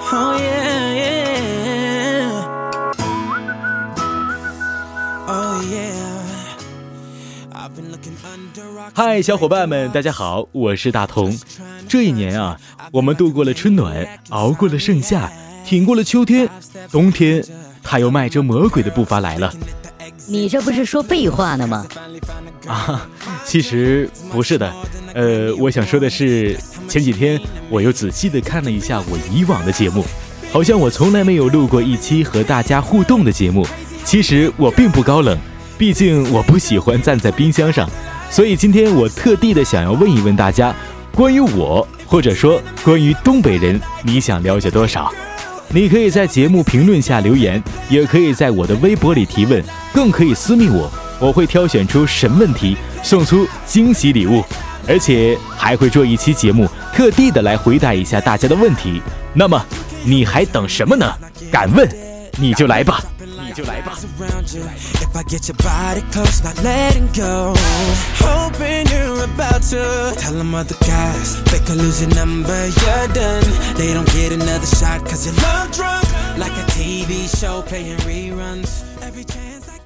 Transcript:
Oh yeah, yeah. Oh yeah. I've been looking under rocks. 嗨，小伙伴们，大家好，我是大同。这一年啊，我们度过了春暖，熬过了盛夏，挺过了秋天，冬天，他又迈着魔鬼的步伐来了。你这不是说废话呢吗？啊，其实不是的，呃，我想说的是，前几天我又仔细的看了一下我以往的节目，好像我从来没有录过一期和大家互动的节目。其实我并不高冷，毕竟我不喜欢站在冰箱上，所以今天我特地的想要问一问大家，关于我，或者说关于东北人，你想了解多少？你可以在节目评论下留言，也可以在我的微博里提问，更可以私密我，我会挑选出神问题，送出惊喜礼物，而且还会做一期节目，特地的来回答一下大家的问题。那么你还等什么呢？敢问，你就来吧，你就来吧。around you. If I get your body close, not letting go. Hoping you're about to tell them other guys. They could lose your number, you're done. They don't get another shot cause you're love drunk. Like a TV show playing reruns. Every chance I